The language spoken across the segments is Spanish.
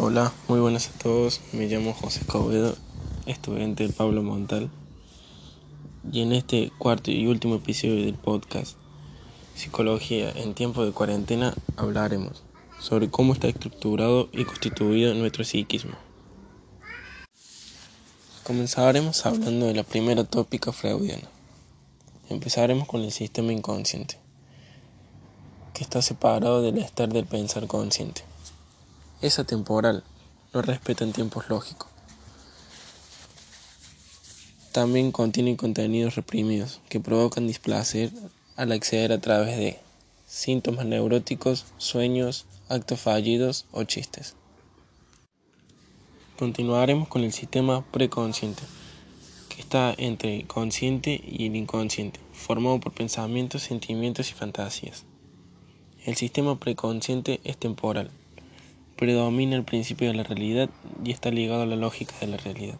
Hola, muy buenas a todos. Me llamo José Escobedo, estudiante de Pablo Montal. Y en este cuarto y último episodio del podcast Psicología en tiempo de cuarentena hablaremos sobre cómo está estructurado y constituido nuestro psiquismo. Comenzaremos hablando de la primera tópica freudiana. Empezaremos con el sistema inconsciente, que está separado del estar del pensar consciente. Es atemporal, no respeta en tiempos lógicos. También contiene contenidos reprimidos que provocan displacer al acceder a través de síntomas neuróticos, sueños, actos fallidos o chistes. Continuaremos con el sistema preconsciente, que está entre el consciente y el inconsciente, formado por pensamientos, sentimientos y fantasías. El sistema preconsciente es temporal, predomina el principio de la realidad y está ligado a la lógica de la realidad.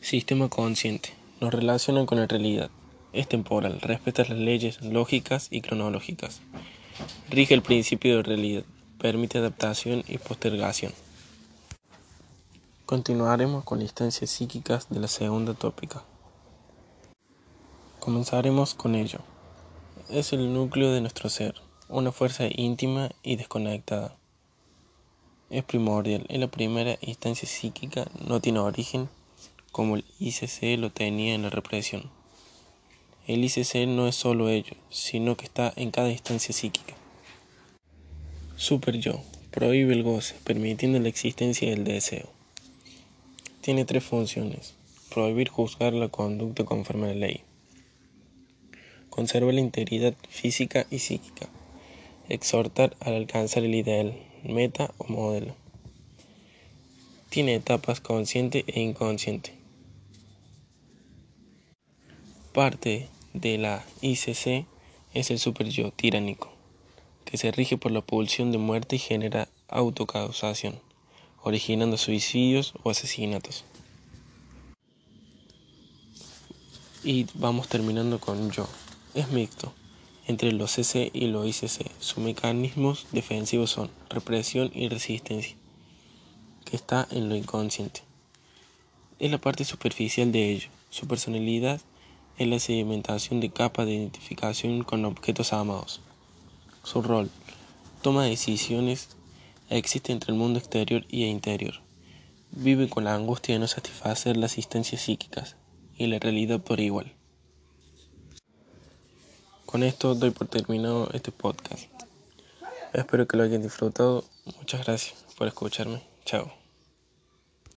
Sistema consciente. Nos relaciona con la realidad. Es temporal, respeta las leyes lógicas y cronológicas. Rige el principio de realidad, permite adaptación y postergación. Continuaremos con las instancias psíquicas de la segunda tópica. Comenzaremos con ello. Es el núcleo de nuestro ser una fuerza íntima y desconectada. Es primordial, en la primera instancia psíquica no tiene origen como el ICC lo tenía en la represión. El ICC no es solo ello, sino que está en cada instancia psíquica. Super yo prohíbe el goce, permitiendo la existencia del deseo. Tiene tres funciones. Prohibir juzgar la conducta conforme a la ley. Conserva la integridad física y psíquica exhortar al alcanzar el ideal, meta o modelo. Tiene etapas consciente e inconsciente. Parte de la ICC es el superyo tiránico, que se rige por la pulsión de muerte y genera autocausación, originando suicidios o asesinatos. Y vamos terminando con yo. Es mixto entre los CC y los ICC. Sus mecanismos defensivos son represión y resistencia, que está en lo inconsciente. Es la parte superficial de ello. Su personalidad es la sedimentación de capas de identificación con objetos amados. Su rol, toma decisiones, existe entre el mundo exterior y el interior. Vive con la angustia de no satisfacer las asistencias psíquicas y la realidad por igual. Con esto doy por terminado este podcast. Espero que lo hayan disfrutado. Muchas gracias por escucharme. Chao.